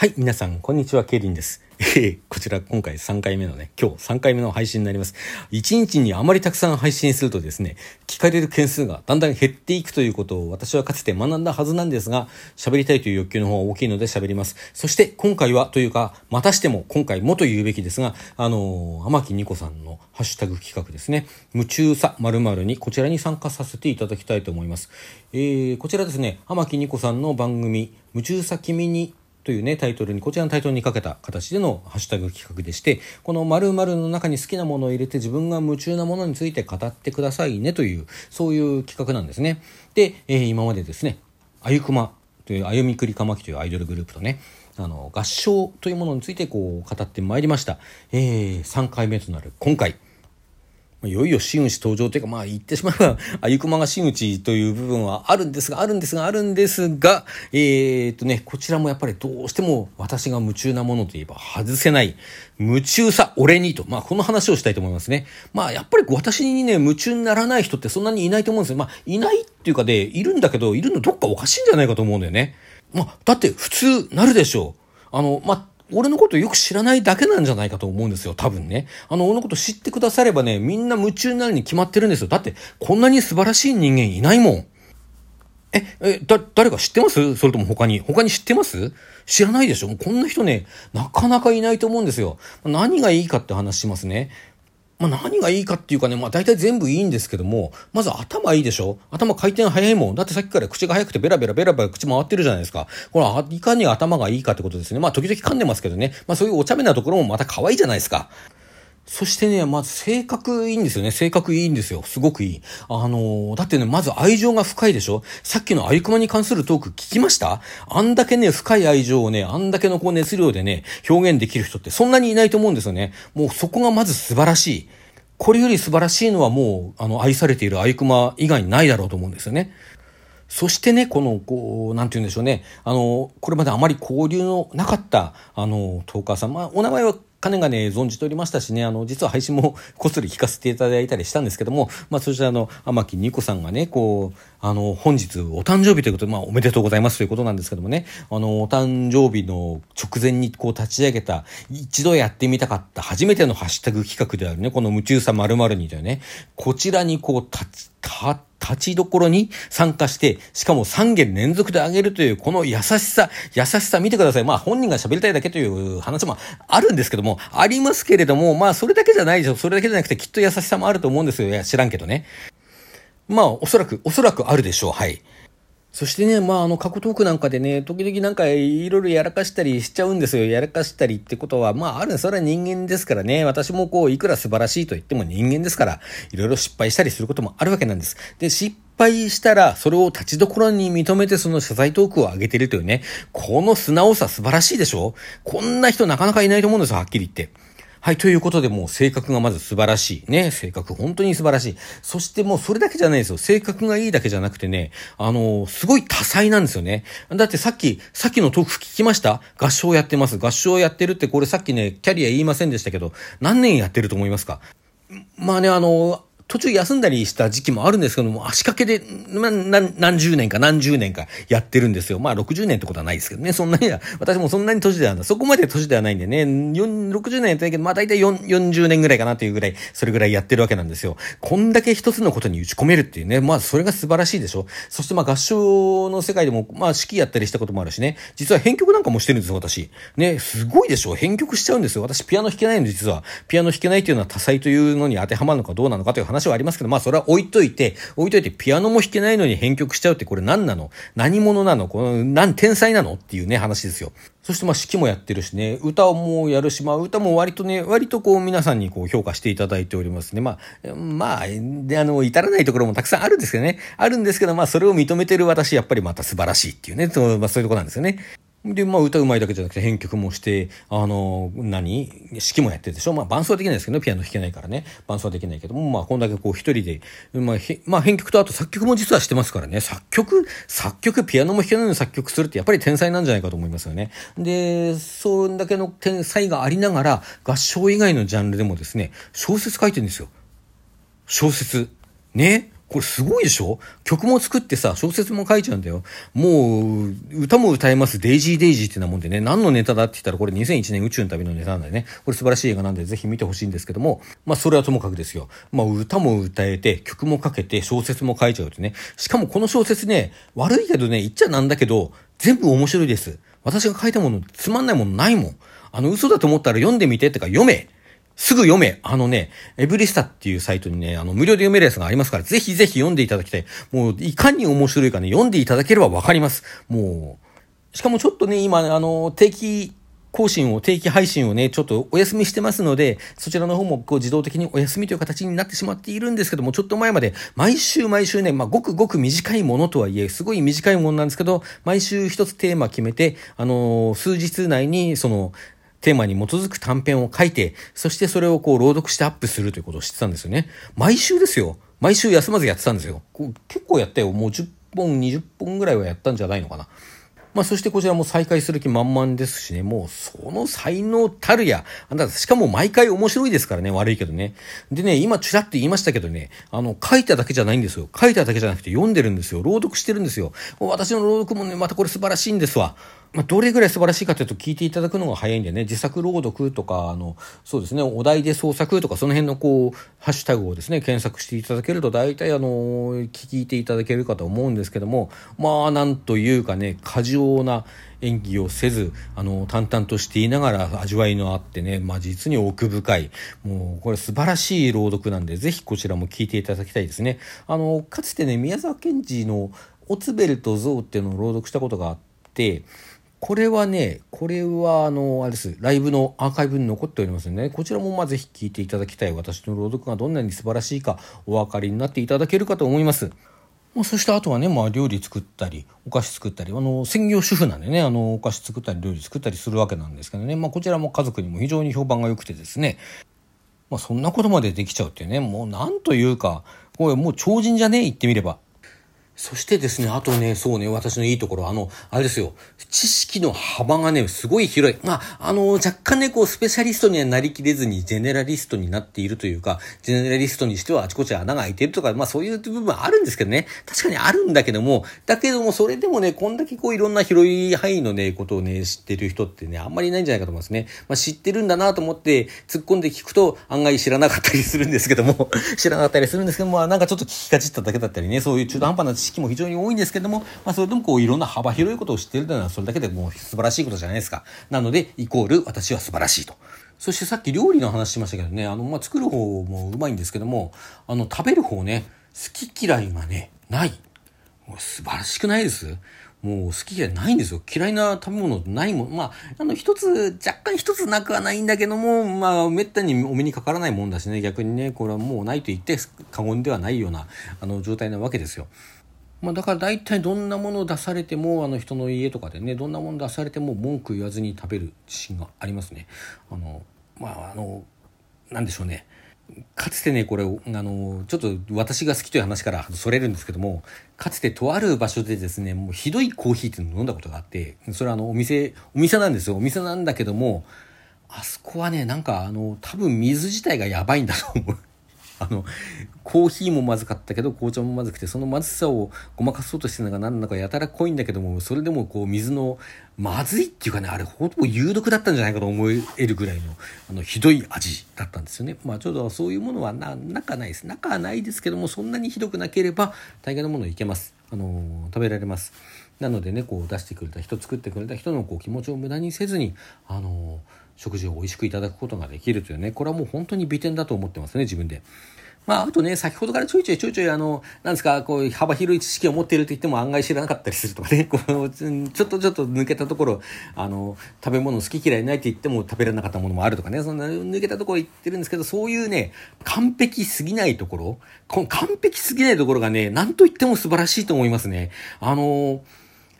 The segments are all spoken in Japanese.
はい、皆さん、こんにちは、ケイリンです。えー、こちら、今回3回目のね、今日3回目の配信になります。1日にあまりたくさん配信するとですね、聞かれる件数がだんだん減っていくということを私はかつて学んだはずなんですが、喋りたいという欲求の方が大きいので喋ります。そして、今回はというか、またしても今回もと言うべきですが、あのー、天木ニコさんのハッシュタグ企画ですね、夢中さ〇〇にこちらに参加させていただきたいと思います。えー、こちらですね、天木ニコさんの番組、夢中さ君にというね、タイトルに、こちらのタイトルにかけた形でのハッシュタグ企画でして、この〇〇の中に好きなものを入れて自分が夢中なものについて語ってくださいねという、そういう企画なんですね。で、えー、今までですね、あゆくまという、あゆみくりかまきというアイドルグループとね、あの、合唱というものについてこう語ってまいりました。えー、3回目となる今回。いよいよ真打登場というか、まあ言ってしまえば、あゆくまが真打という部分はあるんですが、あるんですが、あるんですが、えー、っとね、こちらもやっぱりどうしても私が夢中なものといえば外せない、夢中さ、俺にと、まあこの話をしたいと思いますね。まあやっぱり私にね、夢中にならない人ってそんなにいないと思うんですよ。まあいないっていうかで、いるんだけど、いるのどっかおかしいんじゃないかと思うんだよね。まあ、だって普通なるでしょう。あの、まあ、俺のことよく知らないだけなんじゃないかと思うんですよ、多分ね。あの、俺のこと知ってくださればね、みんな夢中になるに決まってるんですよ。だって、こんなに素晴らしい人間いないもん。え、え、だ、誰か知ってます？それとも他に？他に知ってます？知らないでしょ？こんな人ね、なかなかいないと思うんですよ。何がいいかって話しますね。まあ、何がいいかっていうかね、まあ大体全部いいんですけども、まず頭いいでしょ？頭回転早いもん。だってさっきから口が早くてベラベラベラベラ口回ってるじゃないですか。これ、いかに頭がいいかってことですね。まあ時々噛んでますけどね。まあそういうお茶目なところもまた可愛いじゃないですか。そしてね、まず性格いいんですよね。性格いいんですよ。すごくいい。あのー、だってね、まず愛情が深いでしょ？さっきのアイクマに関するトーク聞きました？あんだけね、深い愛情をね、あんだけのこう熱量でね、表現できる人ってそんなにいないと思うんですよね。もうそこがまず素晴らしい。これより素晴らしいのはもう、あの、愛されているアイクマ以外にないだろうと思うんですよね。そしてね、この、こう、なんて言うんでしょうね。あの、これまであまり交流のなかった、あの、トーカーさん。まあ、お名前は金がね、存じておりましたしね、あの、実は配信も こっそり聞かせていただいたりしたんですけども、まあ、そちらの、天木ニコさんがね、こう、あの、本日お誕生日ということで、まあ、おめでとうございますということなんですけどもね、あの、お誕生日の直前にこう立ち上げた、一度やってみたかった初めてのハッシュタグ企画であるね、この夢中さ〇〇にだよね、こちらにこう立ち、立立ちどころに参加して、しかも3件連続で上げるという、この優しさ、優しさ見てください。まあ本人が喋りたいだけという話もあるんですけども、ありますけれども、まあそれだけじゃないでしょ。それだけじゃなくてきっと優しさもあると思うんですよ。いや、知らんけどね。まあおそらく、おそらくあるでしょう。はい。そしてね、まあ、あの、過去トークなんかでね、時々なんかいろいろやらかしたりしちゃうんですよ。やらかしたりってことは、まあ、あるそれは人間ですからね。私もこう、いくら素晴らしいと言っても人間ですから、いろいろ失敗したりすることもあるわけなんです。で、失敗したら、それを立ちどころに認めてその謝罪トークを上げてるというね、この素直さ素晴らしいでしょ？こんな人なかなかいないと思うんですよ、はっきり言って。はい、ということでもう性格がまず素晴らしい。ね、性格本当に素晴らしい。そしてもうそれだけじゃないですよ。性格がいいだけじゃなくてね、あのー、すごい多彩なんですよね。だってさっき、さっきのトーク聞きました？合唱やってます。合唱やってるってこれさっきね、キャリア言いませんでしたけど、何年やってると思いますか？まあね、あのー途中休んだりした時期もあるんですけども、足掛けで、ま、何十年か何十年かやってるんですよ。まあ、60年ってことはないですけどね。そんなには、私もそんなに年ではない。そこまで年ではないんでね、60年やってるけど、まあ、大体40年ぐらいかなというぐらい、それぐらいやってるわけなんですよ。こんだけ一つのことに打ち込めるっていうね、まあ、それが素晴らしいでしょ。そしてまあ、合唱の世界でも、まあ、指揮やったりしたこともあるしね、実は編曲なんかもしてるんですよ、私。ね、すごいでしょ。編曲しちゃうんですよ。私、ピアノ弾けないの、実は。ピアノ弾けないっていうのは多彩というのに当てはまるのかどうなのかという話はありますけど、まあ、それは置いといて、置いといてピアノも弾けないのに編曲しちゃうってこれ何なの？何者なの？この、何、天才なの？っていうね、話ですよ。そしてまあ指揮もやってるしね、歌もやるし、まあ歌も割とね、割とこう皆さんにこう評価していただいておりますね。まあ、まあ、で、あの、至らないところもたくさんあるんですけどね。あるんですけど、まあそれを認めてる私、やっぱりまた素晴らしいっていうね、そまあそういうとこなんですよね。で、まあ歌うまいだけじゃなくて編曲もして、あの、何？指揮もやってるでしょ？まあ伴奏はできないですけど、ピアノ弾けないからね。伴奏はできないけども、まあこんだけこう一人で、まあ、まあ編曲とあと作曲も実はしてますからね。作曲、作曲、ピアノも弾けないのに作曲するってやっぱり天才なんじゃないかと思いますよね。で、そんだけの天才がありながら、合唱以外のジャンルでもですね、小説書いてるんですよ。小説。ね？これすごいでしょ？曲も作ってさ、小説も書いちゃうんだよ。もう、歌も歌えます、デイジーデイジーってなもんでね、何のネタだって言ったらこれ2001年宇宙の旅のネタなんだよね。これ素晴らしい映画なんでぜひ見てほしいんですけども、まあそれはともかくですよ。まあ歌も歌えて、曲も書けて、小説も書いちゃうってね。しかもこの小説ね、悪いけどね、言っちゃなんだけど、全部面白いです。私が書いたもの、つまんないものないもん。あの嘘だと思ったら読んでみてってか読めすぐ読め。あのね、エブリスタっていうサイトにね、あの、無料で読めるやつがありますから、ぜひぜひ読んでいただきたい。もう、いかに面白いかね、読んでいただければわかります。もう、しかもちょっとね、今、あの、定期更新を、定期配信をね、ちょっとお休みしてますので、そちらの方もこう自動的にお休みという形になってしまっているんですけども、ちょっと前まで、毎週毎週ね、まあ、ごくごく短いものとはいえ、すごい短いものなんですけど、毎週一つテーマ決めて、あの、数日内に、その、テーマに基づく短編を書いて、そしてそれをこう朗読してアップするということを知ってたんですよね。毎週ですよ。毎週休まずやってたんですよ。結構やったよ。もう10本、20本ぐらいはやったんじゃないのかな。まあ、そしてこちらも再開する気満々ですしね、もうその才能たるや、あなた、しかも毎回面白いですからね、悪いけどね。でね、今ちらっと言いましたけどね、あの、書いただけじゃないんですよ。書いただけじゃなくて読んでるんですよ。朗読してるんですよ。私の朗読もね、またこれ素晴らしいんですわ。まあ、どれぐらい素晴らしいかというと聞いていただくのが早いんでね、自作朗読とか、あの、そうですね、お題で創作とか、その辺のこう、ハッシュタグをですね、検索していただけると、大体あの、聞いていただけるかと思うんですけども、まあ、なんというかね、過剰な演技をせず、あの、淡々としていながら味わいのあってね、まあ、実に奥深い、もう、これ素晴らしい朗読なんで、ぜひこちらも聞いていただきたいですね。あの、かつてね、宮沢賢治のオツベルとゾウっていうのを朗読したことがあって、これはね、これはあの、あれです、ライブのアーカイブに残っておりますので、ね、こちらもまあぜひ聴いていただきたい。私の朗読がどんなに素晴らしいかお分かりになっていただけるかと思います。まあ、そしてあとはね、まあ、料理作ったり、お菓子作ったり、あの、専業主婦なんでね、あの、お菓子作ったり、料理作ったりするわけなんですけどね、まあ、こちらも家族にも非常に評判が良くてですね、まあ、そんなことまでできちゃうっていうね、もうなんというか、これもう超人じゃね？え、言ってみれば。そしてですね、あとね、そうね、私のいいところ、あの、あれですよ、知識の幅がね、すごい広い。まあ、あの、若干ね、こう、スペシャリストにはなりきれずに、ジェネラリストになっているというか、ジェネラリストにしてはあちこち穴が開いてるとか、まあそういう部分あるんですけどね。確かにあるんだけども、だけども、それでもね、こんだけこう、いろんな広い範囲のね、ことをね、知ってる人ってね、あんまりいないんじゃないかと思いますね。まあ知ってるんだなと思って、突っ込んで聞くと、案外知らなかったりするんですけども、知らなかったりするんですけども、なんかちょっと聞きかじっただけだったりね、そういう中途半端な知識も非常に多いんですけども、まあ、それでもこういろんな幅広いことを知っているというのはそれだけでもう素晴らしいことじゃないですか。なので、イコール私は素晴らしいと。そしてさっき料理の話しましたけどね、あの、まあ、作る方もうまいんですけども、あの、食べる方ね、好き嫌いがね、ない。もう素晴らしくないですもう好き嫌いないんですよ。嫌いな食べ物ないもん。まあ、あの、一つ、若干一つなくはないんだけども、まあ、めったにお目にかからないもんだしね、逆にね、これはもうないと言って過言ではないような、あの、状態なわけですよ。まあ、だから大体どんなものを出されてもあの人の家とかでねどんなもの出されても文句言わずに食べる自信がありますね。あのまああのなんでしょうねかつてねこれあのちょっと私が好きという話からそれるんですけどもかつてとある場所でですねもうひどいコーヒーっていうのを飲んだことがあってそれはあのお店お店なんですよお店なんだけどもあそこはねなんかあの多分水自体がやばいんだと思う。あの、コーヒーもまずかったけど紅茶もまずくて、そのまずさをごまかそうとしてるのが何なのかやたら濃いんだけども、それでもこう水のまずいっていうかね、あれほぼ有毒だったんじゃないかと思えるぐらいの、あの、ひどい味だったんですよね。まあちょっとそういうものはな、なないです。中はないですけども、そんなにひどくなければ大概のものいけます。あの、食べられます。なのでね、こう出してくれた人、作ってくれた人のこう気持ちを無駄にせずに、あの、食事を美味しくいただくことができるというね、これはもう本当に美点だと思ってますね、自分で。まあ、あとね、先ほどからちょいちょいちょいちょい、あの、なんですか、こう、幅広い知識を持っていると言っても案外知らなかったりするとかね、こう、ちょっとちょっと抜けたところ、あの、食べ物好き嫌いないって言っても食べられなかったものもあるとかね、そんな抜けたところ言ってるんですけど、そういうね、完璧すぎないところ、この完璧すぎないところがね、なんと言っても素晴らしいと思いますね。あの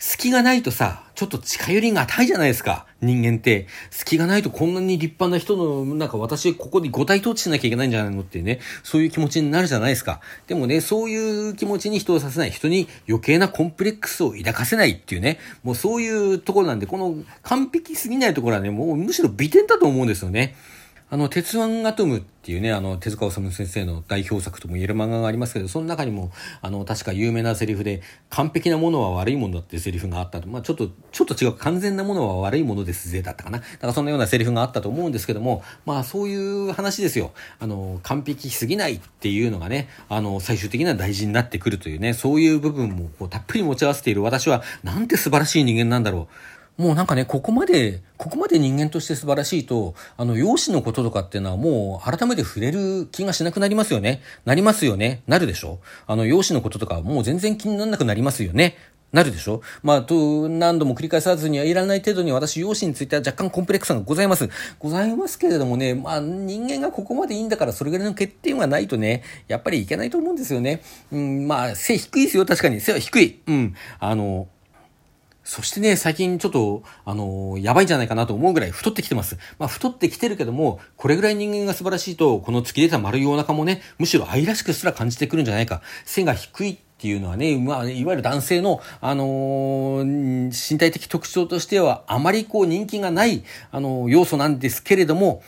隙がないとさ、ちょっと近寄りがたいじゃないですか。人間って。隙がないとこんなに立派な人の、なんか私ここに五体統治しなきゃいけないんじゃないのってね、そういう気持ちになるじゃないですか。でもね、そういう気持ちに人をさせない。人に余計なコンプレックスを抱かせないっていうね、もうそういうところなんで、この完璧すぎないところはね、もうむしろ美点だと思うんですよね。あの、鉄腕アトムっていうね、あの、手塚治虫先生の代表作とも言える漫画がありますけど、その中にも、あの、確か有名なセリフで、完璧なものは悪いものだっていうセリフがあったと。まあ、ちょっと、ちょっと違う、完全なものは悪いものですぜ、だったかな。だからそんなようなセリフがあったと思うんですけども、まあ、そういう話ですよ。あの、完璧すぎないっていうのがね、あの、最終的には大事になってくるというね、そういう部分もこうたっぷり持ち合わせている私は、なんて素晴らしい人間なんだろう。もうなんかね、ここまで、ここまで人間として素晴らしいと、あの、容姿のこととかっていうのはもう改めて触れる気がしなくなりますよね。なりますよね。なるでしょあの、容姿のこととかもう全然気にならなくなりますよね。なるでしょまあ、と、何度も繰り返さずにはいらない程度に私、容姿については若干コンプレックスがございます。ございますけれどもね、まあ、人間がここまでいいんだからそれぐらいの欠点はないとね、やっぱりいけないと思うんですよね。うん、まあ、背低いですよ、確かに。背は低い。うん。あの、そしてね、最近ちょっと、あのー、やばいんじゃないかなと思うぐらい太ってきてます。まあ、太ってきてるけども、これぐらい人間が素晴らしいと、この突き出た丸いお腹もね、むしろ愛らしくすら感じてくるんじゃないか。背が低いっていうのはね、まあ、いわゆる男性の、あのー、身体的特徴としては、あまりこう人気がない、あのー、要素なんですけれども、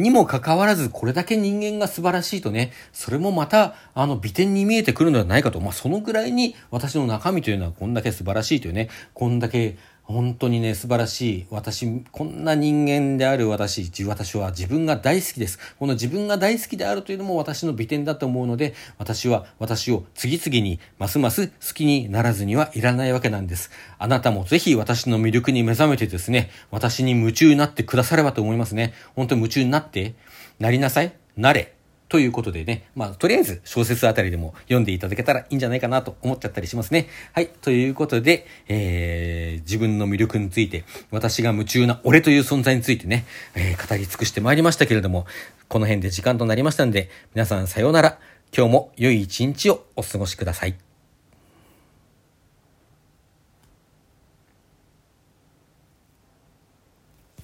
にもかかわらず、これだけ人間が素晴らしいとね、それもまた、あの、美点に見えてくるのではないかと。まあ、そのぐらいに私の中身というのはこんだけ素晴らしいというね、こんだけ本当にね、素晴らしい。私、こんな人間である私、私は自分が大好きです。この自分が大好きであるというのも私の美点だと思うので、私は私を次々にますます好きにならずにはいらないわけなんです。あなたもぜひ私の魅力に目覚めてですね、私に夢中になってくださればと思いますね。本当に夢中になって、なりなさい。なれ。ということでね、まあ、とりあえず小説あたりでも読んでいただけたらいいんじゃないかなと思っちゃったりしますね。はい。ということで、えー、自分の魅力について、私が夢中な俺という存在についてね、えー、語り尽くしてまいりましたけれども、この辺で時間となりましたんで、皆さんさようなら。今日も良い一日をお過ごしください。